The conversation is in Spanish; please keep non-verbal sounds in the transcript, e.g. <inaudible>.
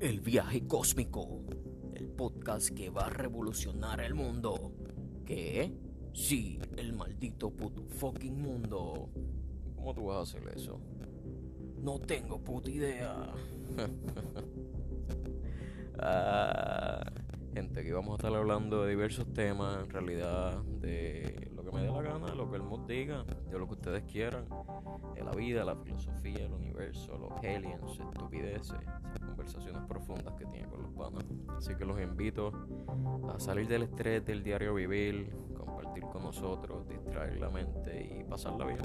El viaje cósmico, el podcast que va a revolucionar el mundo. ¿Qué? Sí, el maldito puto fucking mundo. ¿Cómo tú vas a hacer eso? No tengo puta idea. <laughs> Ah, gente, aquí vamos a estar hablando de diversos temas, en realidad, de lo que me dé la gana, lo que el mod diga, de lo que ustedes quieran, de la vida, la filosofía, el universo, los aliens, estupideces, conversaciones profundas que tiene con los panas. Así que los invito a salir del estrés del diario vivir, compartir con nosotros, distraer la mente y pasarla bien.